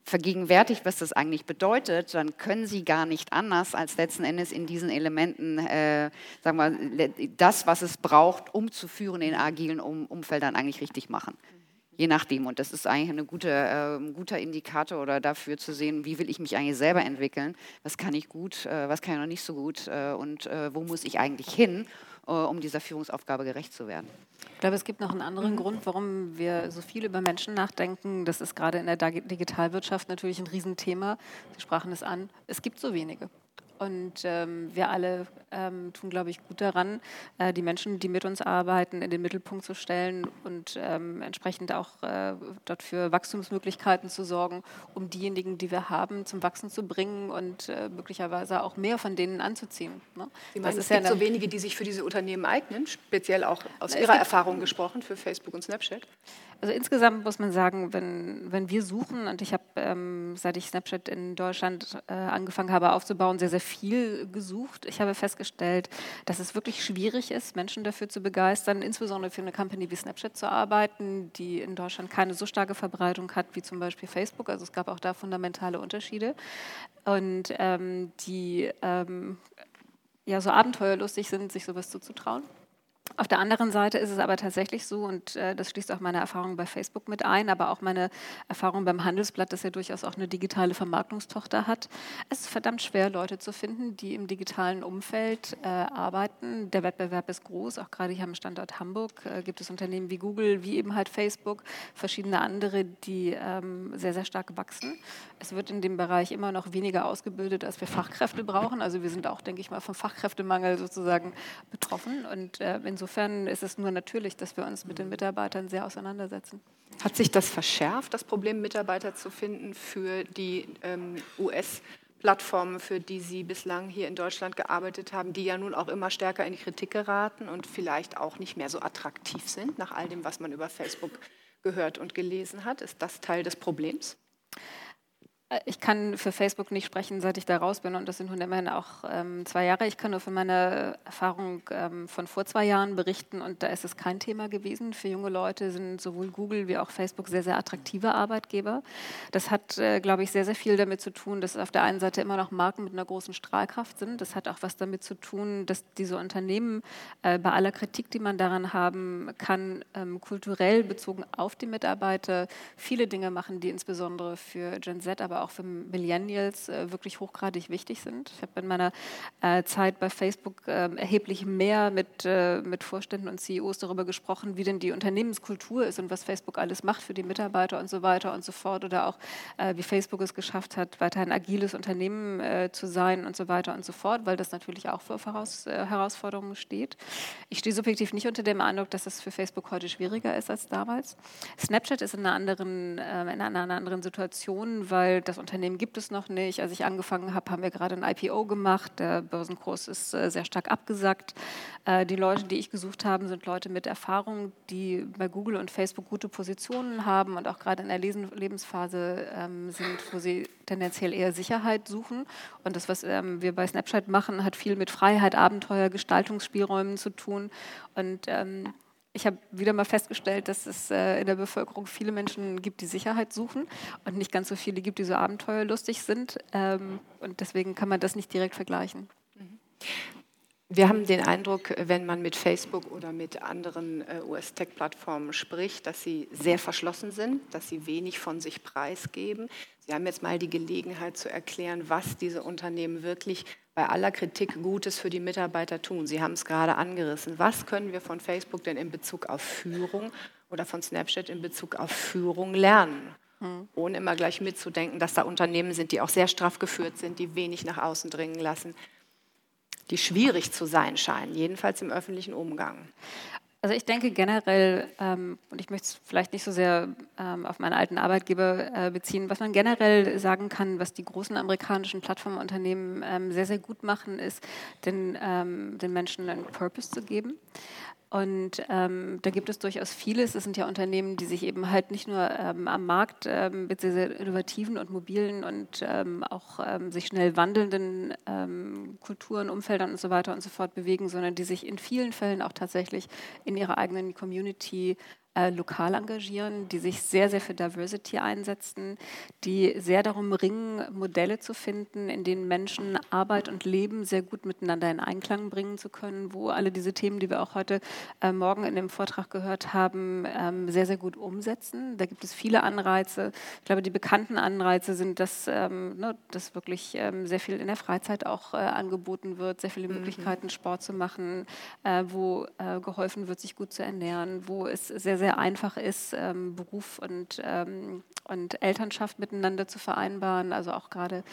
vergegenwärtigt, was das eigentlich bedeutet, dann können Sie gar nicht anders, als letzten Endes in diesen Elementen, äh, sagen wir, das, was es braucht, um zu führen in agilen um Umfeldern, eigentlich richtig machen. Je nachdem. Und das ist eigentlich ein gute, äh, guter Indikator oder dafür zu sehen, wie will ich mich eigentlich selber entwickeln, was kann ich gut, äh, was kann ich noch nicht so gut äh, und äh, wo muss ich eigentlich hin, um dieser Führungsaufgabe gerecht zu werden. Ich glaube, es gibt noch einen anderen. Grund, warum wir so viel über Menschen nachdenken. Das ist gerade in der Digitalwirtschaft natürlich ein Riesenthema. Sie sprachen es an. Es gibt so wenige. Und ähm, wir alle ähm, tun, glaube ich, gut daran, äh, die Menschen, die mit uns arbeiten, in den Mittelpunkt zu stellen und ähm, entsprechend auch äh, dort für Wachstumsmöglichkeiten zu sorgen, um diejenigen, die wir haben, zum Wachsen zu bringen und äh, möglicherweise auch mehr von denen anzuziehen. Ne? Sie meinen, es gibt ja so wenige, die sich für diese Unternehmen eignen, speziell auch aus Ihrer Erfahrung gesprochen für Facebook und Snapchat? Also insgesamt muss man sagen, wenn, wenn wir suchen, und ich habe, ähm, seit ich Snapchat in Deutschland äh, angefangen habe aufzubauen, sehr, sehr viel gesucht. Ich habe festgestellt, dass es wirklich schwierig ist, Menschen dafür zu begeistern, insbesondere für eine Company wie Snapchat zu arbeiten, die in Deutschland keine so starke Verbreitung hat wie zum Beispiel Facebook. Also es gab auch da fundamentale Unterschiede. Und ähm, die ähm, ja so abenteuerlustig sind, sich sowas zuzutrauen. Auf der anderen Seite ist es aber tatsächlich so, und äh, das schließt auch meine Erfahrung bei Facebook mit ein, aber auch meine Erfahrung beim Handelsblatt, das ja durchaus auch eine digitale Vermarktungstochter hat. Es ist verdammt schwer, Leute zu finden, die im digitalen Umfeld äh, arbeiten. Der Wettbewerb ist groß, auch gerade hier am Standort Hamburg äh, gibt es Unternehmen wie Google, wie eben halt Facebook, verschiedene andere, die ähm, sehr, sehr stark wachsen. Es wird in dem Bereich immer noch weniger ausgebildet, als wir Fachkräfte brauchen. Also wir sind auch, denke ich mal, vom Fachkräftemangel sozusagen betroffen. Und äh, ist es nur natürlich, dass wir uns mit den Mitarbeitern sehr auseinandersetzen. Hat sich das verschärft, das Problem, Mitarbeiter zu finden für die ähm, US- Plattformen, für die Sie bislang hier in Deutschland gearbeitet haben, die ja nun auch immer stärker in die Kritik geraten und vielleicht auch nicht mehr so attraktiv sind, nach all dem, was man über Facebook gehört und gelesen hat. Ist das Teil des Problems? Äh, ich kann für Facebook nicht sprechen, seit ich da raus bin und das sind nun immerhin auch ähm, zwei Jahre. Ich kann nur von meiner Erfahrung ähm, von vor zwei Jahren berichten und da ist es kein Thema gewesen. Für junge Leute sind sowohl Google wie auch Facebook sehr, sehr attraktive Arbeitgeber. Das hat, äh, glaube ich, sehr, sehr viel damit zu tun, dass auf der einen Seite immer noch Marken mit einer großen Strahlkraft sind. Das hat auch was damit zu tun, dass diese Unternehmen äh, bei aller Kritik, die man daran haben kann, ähm, kulturell bezogen auf die Mitarbeiter viele Dinge machen, die insbesondere für Gen Z, aber auch für Millennials äh, wirklich hochgradig wichtig sind. Ich habe in meiner äh, Zeit bei Facebook äh, erheblich mehr mit, äh, mit Vorständen und CEOs darüber gesprochen, wie denn die Unternehmenskultur ist und was Facebook alles macht für die Mitarbeiter und so weiter und so fort oder auch wie Facebook es geschafft hat, weiter ein agiles Unternehmen zu sein und so weiter und so fort, weil das natürlich auch vor Voraus Herausforderungen steht. Ich stehe subjektiv nicht unter dem Eindruck, dass es für Facebook heute schwieriger ist als damals. Snapchat ist in einer anderen, in einer anderen Situation, weil das das Unternehmen gibt es noch nicht. Als ich angefangen habe, haben wir gerade ein IPO gemacht. Der Börsenkurs ist äh, sehr stark abgesackt. Äh, die Leute, die ich gesucht habe, sind Leute mit Erfahrung, die bei Google und Facebook gute Positionen haben und auch gerade in der Lebensphase ähm, sind, wo sie tendenziell eher Sicherheit suchen. Und das, was ähm, wir bei Snapchat machen, hat viel mit Freiheit, Abenteuer, Gestaltungsspielräumen zu tun. Und ähm, ich habe wieder mal festgestellt, dass es äh, in der Bevölkerung viele Menschen gibt, die Sicherheit suchen und nicht ganz so viele gibt, die so abenteuerlustig sind. Ähm, und deswegen kann man das nicht direkt vergleichen. Mhm. Wir haben den Eindruck, wenn man mit Facebook oder mit anderen äh, US-Tech-Plattformen spricht, dass sie sehr verschlossen sind, dass sie wenig von sich preisgeben. Sie haben jetzt mal die Gelegenheit zu erklären, was diese Unternehmen wirklich bei aller Kritik Gutes für die Mitarbeiter tun. Sie haben es gerade angerissen. Was können wir von Facebook denn in Bezug auf Führung oder von Snapchat in Bezug auf Führung lernen? Hm. Ohne immer gleich mitzudenken, dass da Unternehmen sind, die auch sehr straff geführt sind, die wenig nach außen dringen lassen, die schwierig zu sein scheinen, jedenfalls im öffentlichen Umgang. Also ich denke generell, ähm, und ich möchte es vielleicht nicht so sehr ähm, auf meinen alten Arbeitgeber äh, beziehen, was man generell sagen kann, was die großen amerikanischen Plattformunternehmen ähm, sehr, sehr gut machen, ist, den, ähm, den Menschen einen Purpose zu geben. Und ähm, da gibt es durchaus vieles. Es sind ja Unternehmen, die sich eben halt nicht nur ähm, am Markt ähm, mit sehr, sehr innovativen und mobilen und ähm, auch ähm, sich schnell wandelnden ähm, Kulturen, Umfeldern und so weiter und so fort bewegen, sondern die sich in vielen Fällen auch tatsächlich in ihrer eigenen Community äh, lokal engagieren, die sich sehr, sehr für Diversity einsetzen, die sehr darum ringen, Modelle zu finden, in denen Menschen Arbeit und Leben sehr gut miteinander in Einklang bringen zu können, wo alle diese Themen, die wir auch heute äh, Morgen in dem Vortrag gehört haben, ähm, sehr, sehr gut umsetzen. Da gibt es viele Anreize. Ich glaube, die bekannten Anreize sind, dass, ähm, ne, dass wirklich ähm, sehr viel in der Freizeit auch äh, angeboten wird, sehr viele mhm. Möglichkeiten, Sport zu machen, äh, wo äh, geholfen wird, sich gut zu ernähren, wo es sehr, sehr einfach ist, ähm, Beruf und ähm, und Elternschaft miteinander zu vereinbaren. Also auch gerade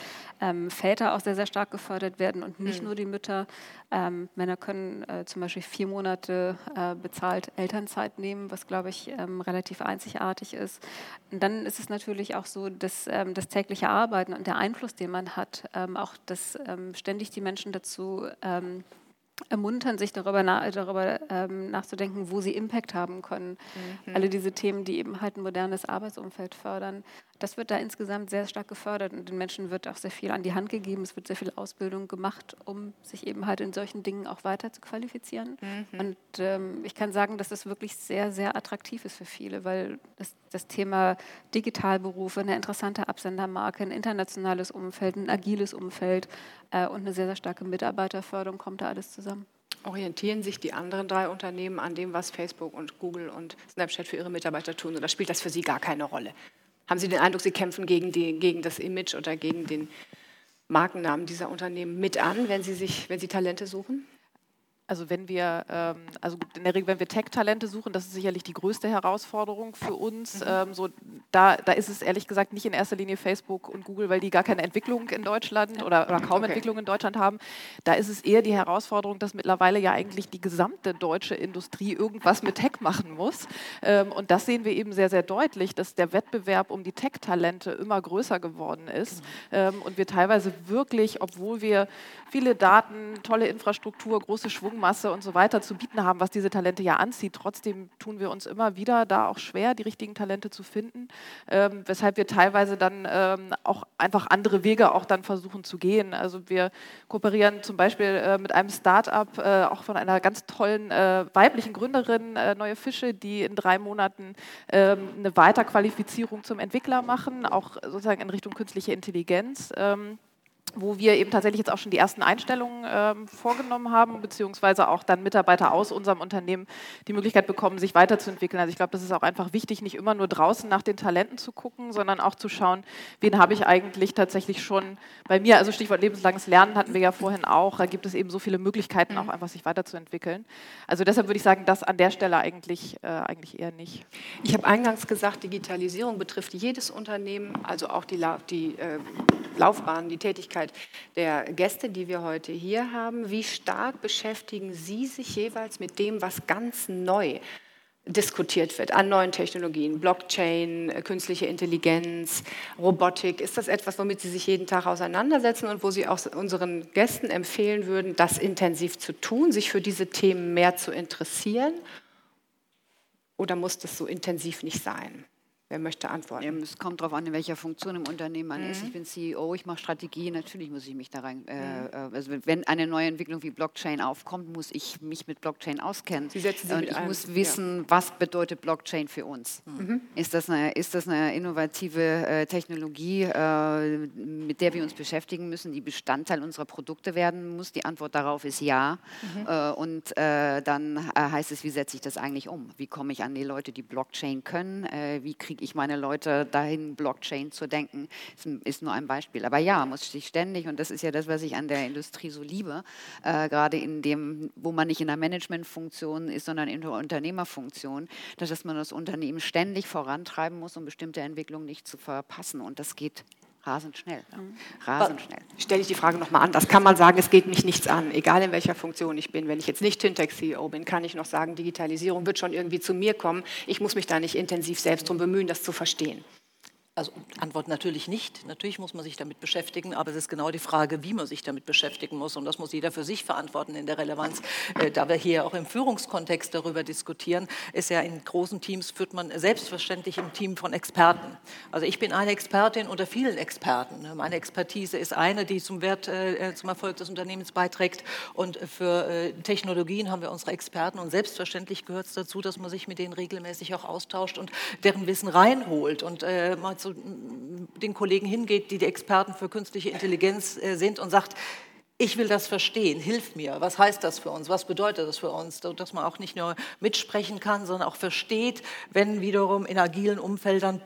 ähm, Väter auch sehr, sehr stark gefördert werden und nicht mhm. nur die Mütter. Ähm, Männer können äh, zum Beispiel vier Monate äh, bezahlt Elternzeit nehmen, was, glaube ich, ähm, relativ einzigartig ist. Und dann ist es natürlich auch so, dass das tägliche Arbeiten und der Einfluss, den man hat, auch dass ständig die Menschen dazu ermuntern, sich darüber, na, darüber ähm, nachzudenken, wo sie Impact haben können. Mhm. Alle diese Themen, die eben halt ein modernes Arbeitsumfeld fördern. Das wird da insgesamt sehr stark gefördert und den Menschen wird auch sehr viel an die Hand gegeben. Es wird sehr viel Ausbildung gemacht, um sich eben halt in solchen Dingen auch weiter zu qualifizieren. Mhm. Und ähm, ich kann sagen, dass das wirklich sehr, sehr attraktiv ist für viele, weil das, das Thema Digitalberufe, eine interessante Absendermarke, ein internationales Umfeld, ein agiles Umfeld äh, und eine sehr, sehr starke Mitarbeiterförderung kommt da alles zusammen. Orientieren sich die anderen drei Unternehmen an dem, was Facebook und Google und Snapchat für ihre Mitarbeiter tun, oder spielt das für Sie gar keine Rolle? Haben Sie den Eindruck, Sie kämpfen gegen, die, gegen das Image oder gegen den Markennamen dieser Unternehmen mit an, wenn Sie, sich, wenn Sie Talente suchen? Also wenn wir, ähm, also in der Regel, wenn wir Tech-Talente suchen, das ist sicherlich die größte Herausforderung für uns. Mhm. Ähm, so, da, da ist es ehrlich gesagt nicht in erster Linie Facebook und Google, weil die gar keine Entwicklung in Deutschland oder, oder kaum okay. Entwicklung in Deutschland haben. Da ist es eher die Herausforderung, dass mittlerweile ja eigentlich die gesamte deutsche Industrie irgendwas mit Tech machen muss. Ähm, und das sehen wir eben sehr, sehr deutlich, dass der Wettbewerb um die Tech-Talente immer größer geworden ist. Mhm. Und wir teilweise wirklich, obwohl wir viele Daten, tolle Infrastruktur, große Schwungmasse und so weiter zu bieten haben, was diese Talente ja anzieht. Trotzdem tun wir uns immer wieder da auch schwer, die richtigen Talente zu finden, ähm, weshalb wir teilweise dann ähm, auch einfach andere Wege auch dann versuchen zu gehen. Also wir kooperieren zum Beispiel äh, mit einem Start-up, äh, auch von einer ganz tollen äh, weiblichen Gründerin, äh, Neue Fische, die in drei Monaten ähm, eine Weiterqualifizierung zum Entwickler machen, auch sozusagen in Richtung künstliche Intelligenz. Ähm, wo wir eben tatsächlich jetzt auch schon die ersten Einstellungen ähm, vorgenommen haben, beziehungsweise auch dann Mitarbeiter aus unserem Unternehmen die Möglichkeit bekommen, sich weiterzuentwickeln. Also ich glaube, das ist auch einfach wichtig, nicht immer nur draußen nach den Talenten zu gucken, sondern auch zu schauen, wen habe ich eigentlich tatsächlich schon bei mir. Also Stichwort lebenslanges Lernen hatten wir ja vorhin auch. Da gibt es eben so viele Möglichkeiten, auch einfach sich weiterzuentwickeln. Also deshalb würde ich sagen, das an der Stelle eigentlich, äh, eigentlich eher nicht. Ich habe eingangs gesagt, Digitalisierung betrifft jedes Unternehmen, also auch die, die äh, Laufbahn, die Tätigkeit der Gäste, die wir heute hier haben. Wie stark beschäftigen Sie sich jeweils mit dem, was ganz neu diskutiert wird an neuen Technologien, Blockchain, künstliche Intelligenz, Robotik. Ist das etwas, womit Sie sich jeden Tag auseinandersetzen und wo Sie auch unseren Gästen empfehlen würden, das intensiv zu tun, sich für diese Themen mehr zu interessieren? Oder muss das so intensiv nicht sein? Wer möchte antworten? Ja, es kommt darauf an, in welcher Funktion im Unternehmen man mhm. ist. Ich bin CEO, ich mache Strategie, natürlich muss ich mich da rein. Äh, mhm. Äh, also wenn eine neue Entwicklung wie Blockchain aufkommt, muss ich mich mit Blockchain auskennen. Sie setzen Sie Und ich einem, muss wissen, ja. was bedeutet Blockchain für uns. Mhm. Ist, das eine, ist das eine innovative äh, Technologie, äh, mit der wir uns beschäftigen müssen, die Bestandteil unserer Produkte werden muss? Die Antwort darauf ist ja. Mhm. Äh, und dann heißt es, wie setze ich das eigentlich um? Wie komme ich an die Leute, die Blockchain können? wie kriege kriege ich meine Leute dahin, Blockchain zu denken, ist, nur ein Beispiel. Aber ja, muss sich ständig, und das ist ja das, was ich an der Industrie so liebe, äh, gerade in dem, wo man nicht in der Managementfunktion ist, sondern in der Unternehmerfunktion, dass man das Unternehmen ständig vorantreiben muss, um bestimmte Entwicklungen nicht zu verpassen. Und das geht rasend schnell. Ne? Mhm. Rasend schnell. Stelle ich die Frage nochmal an. Das kann man sagen, es geht mich nichts an, egal in welcher Funktion ich bin. Wenn ich jetzt nicht Fintech-CEO bin, kann ich noch sagen, Digitalisierung wird schon irgendwie zu mir kommen. Ich muss mich da nicht intensiv selbst darum bemühen, das zu verstehen. Also Antwort natürlich nicht. Natürlich muss man sich damit beschäftigen, aber es ist genau die Frage, wie man sich damit beschäftigen muss. Und das muss jeder für sich verantworten in der Relevanz. Äh, da wir hier auch im Führungskontext darüber diskutieren, ist ja in großen Teams führt man selbstverständlich im Team von Experten. Also ich bin eine Expertin unter vielen Experten. Meine Expertise ist eine, die zum Wert, äh, zum Erfolg des Unternehmens beiträgt. Und für äh, Technologien haben wir unsere Experten. Und selbstverständlich gehört es dazu, dass man sich mit denen regelmäßig auch austauscht und deren Wissen reinholt und mal zu den Kollegen hingeht, die die Experten für künstliche Intelligenz äh, sind und sagt, ich will das verstehen, hilf mir. Was heißt das für uns? Was bedeutet das für uns? Dass man auch nicht nur mitsprechen kann, sondern auch versteht, wenn wiederum in agilen Umfeldern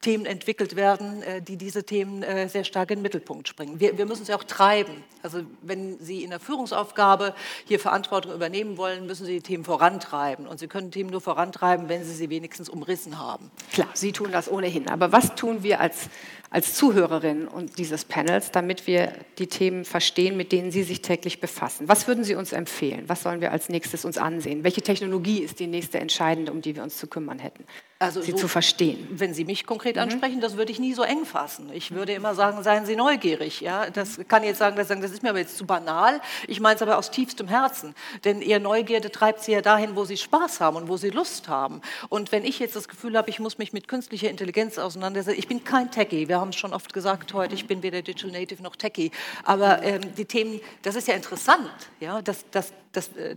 Themen entwickelt werden, äh, die diese Themen äh, sehr stark in den Mittelpunkt springen. Wir, wir müssen sie auch treiben. Also wenn Sie in der Führungsaufgabe hier Verantwortung übernehmen wollen, müssen Sie die Themen vorantreiben. Und Sie können Themen nur vorantreiben, wenn Sie sie wenigstens umrissen haben. Klar, Sie tun das ohnehin. Aber was tun wir als, als Zuhörerinnen und dieses Panels, damit wir die Themen verstehen, mit denen Sie sich täglich befassen? Was würden Sie uns empfehlen? Was sollen wir als nächstes uns ansehen? Welche Technologie ist die nächste entscheidende, um die wir uns zu kümmern hätten? Also Sie so, zu verstehen. Wenn Sie mich konkret ansprechen, das würde ich nie so eng fassen. Ich würde immer sagen, seien Sie neugierig. Ja? Das kann jetzt sagen, das, das ist mir aber jetzt zu banal. Ich meine es aber aus tiefstem Herzen. Denn Ihre Neugierde treibt Sie ja dahin, wo Sie Spaß haben und wo Sie Lust haben. Und wenn ich jetzt das Gefühl habe, ich muss mich mit künstlicher Intelligenz auseinandersetzen, ich bin kein Techie. Wir haben es schon oft gesagt heute, ich bin weder Digital Native noch Techie. Aber ähm, die Themen, das ist ja interessant. Ja? Das, das, das, äh,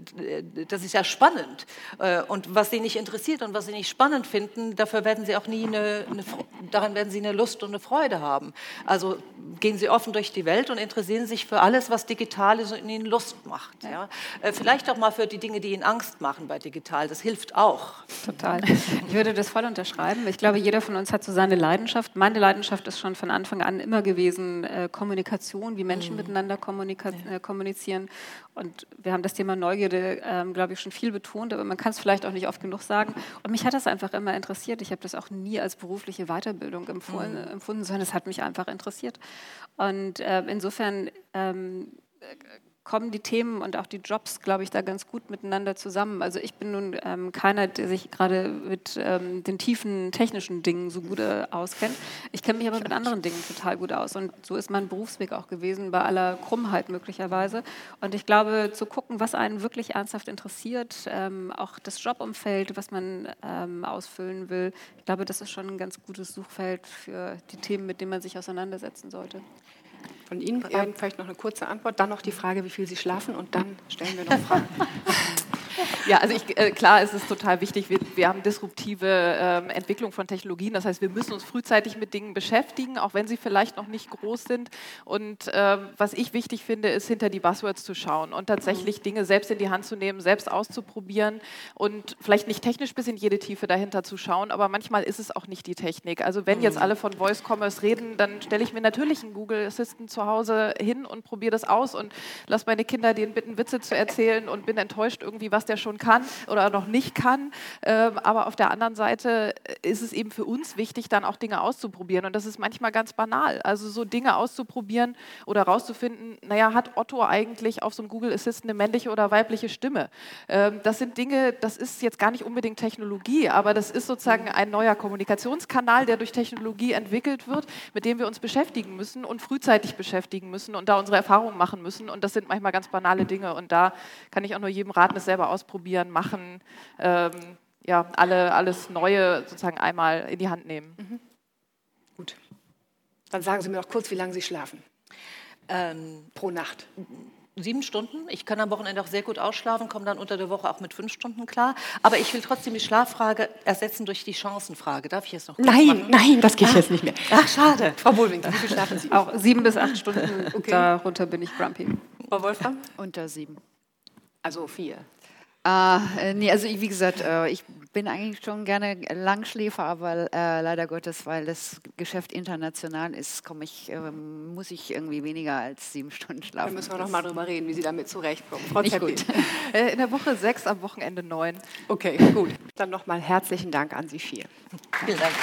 das ist ja spannend. Äh, und was Sie nicht interessiert und was Sie nicht spannend finden, dafür werden Sie auch nie eine, eine, daran werden Sie eine Lust und eine Freude haben. Also gehen Sie offen durch die Welt und interessieren sich für alles, was digital ist und Ihnen Lust macht. Ja? Äh, vielleicht auch mal für die Dinge, die Ihnen Angst machen bei digital. Das hilft auch. Total. Ich würde das voll unterschreiben. Ich glaube, jeder von uns hat so seine Leidenschaft. Meine Leidenschaft ist schon von Anfang an immer gewesen Kommunikation, wie Menschen mhm. miteinander kommunizieren. Und wir haben das Thema Neugierde, ähm, glaube ich, schon viel betont, aber man kann es vielleicht auch nicht oft genug sagen. Und mich hat das einfach immer interessiert. Ich habe das auch nie als berufliche Weiterbildung empfohlen, mhm. empfunden, sondern es hat mich einfach interessiert. Und äh, insofern ähm, kommen die Themen und auch die Jobs, glaube ich, da ganz gut miteinander zusammen. Also ich bin nun ähm, keiner, der sich gerade mit ähm, den tiefen technischen Dingen so gut äh, auskennt. Ich kenne mich aber mit anderen Dingen total gut aus. Und so ist mein Berufsweg auch gewesen, bei aller Krummheit möglicherweise. Und ich glaube, zu gucken, was einen wirklich ernsthaft interessiert, ähm, auch das Jobumfeld, was man ähm, ausfüllen will, ich glaube, das ist schon ein ganz gutes Suchfeld für die Themen, mit denen man sich auseinandersetzen sollte. Von Ihnen beiden vielleicht noch eine kurze Antwort, dann noch die Frage, wie viel Sie schlafen und dann stellen wir noch Fragen. <laughs> Ja, also ich, äh, klar ist es total wichtig, wir, wir haben disruptive ähm, Entwicklung von Technologien, das heißt, wir müssen uns frühzeitig mit Dingen beschäftigen, auch wenn sie vielleicht noch nicht groß sind. Und ähm, was ich wichtig finde, ist hinter die Buzzwords zu schauen und tatsächlich Dinge selbst in die Hand zu nehmen, selbst auszuprobieren und vielleicht nicht technisch bis in jede Tiefe dahinter zu schauen, aber manchmal ist es auch nicht die Technik. Also wenn jetzt mhm. alle von Voice Commerce reden, dann stelle ich mir natürlich einen Google Assistant zu Hause hin und probiere das aus und lasse meine Kinder denen bitten, Witze zu erzählen und bin enttäuscht irgendwie, was der schon kann oder noch nicht kann. Ähm, aber auf der anderen Seite ist es eben für uns wichtig, dann auch Dinge auszuprobieren. Und das ist manchmal ganz banal. Also so Dinge auszuprobieren oder rauszufinden, naja, hat Otto eigentlich auf so einem Google Assistant eine männliche oder weibliche Stimme? Ähm, das sind Dinge, das ist jetzt gar nicht unbedingt Technologie, aber das ist sozusagen ein neuer Kommunikationskanal, der durch Technologie entwickelt wird, mit dem wir uns beschäftigen müssen und frühzeitig beschäftigen müssen und da unsere Erfahrungen machen müssen. Und das sind manchmal ganz banale Dinge. Und da kann ich auch nur jedem raten, es selber ausprobieren, machen, ähm, ja, alle, alles Neue sozusagen einmal in die Hand nehmen. Mhm. Gut. Dann sagen Sie mir noch kurz, wie lange Sie schlafen. Ähm, Pro Nacht sieben Stunden. Ich kann am Wochenende auch sehr gut ausschlafen, komme dann unter der Woche auch mit fünf Stunden klar. Aber ich will trotzdem die Schlaffrage ersetzen durch die Chancenfrage. Darf ich jetzt noch? Nein, machen? nein, das geht ah. jetzt nicht mehr. Ach, schade. Frau Wohlwinkel, wie viel schlafen Sie? Auch sieben bis acht Stunden. <laughs> Okay. Darunter bin ich grumpy. Frau Wolfram? Unter sieben. Also vier. Äh, nee, also ich, wie gesagt, äh, ich bin eigentlich schon gerne Langschläfer, aber äh, leider Gottes, weil das Geschäft international ist, komme ich, äh, muss ich irgendwie weniger als sieben Stunden schlafen. Da müssen wir noch mal drüber reden, wie Sie damit zurechtkommen. Frau Nicht gut. <laughs> Äh, in der Woche sechs, am Wochenende neun. Okay, gut. Dann noch mal herzlichen Dank an Sie vier. Vielen Dank.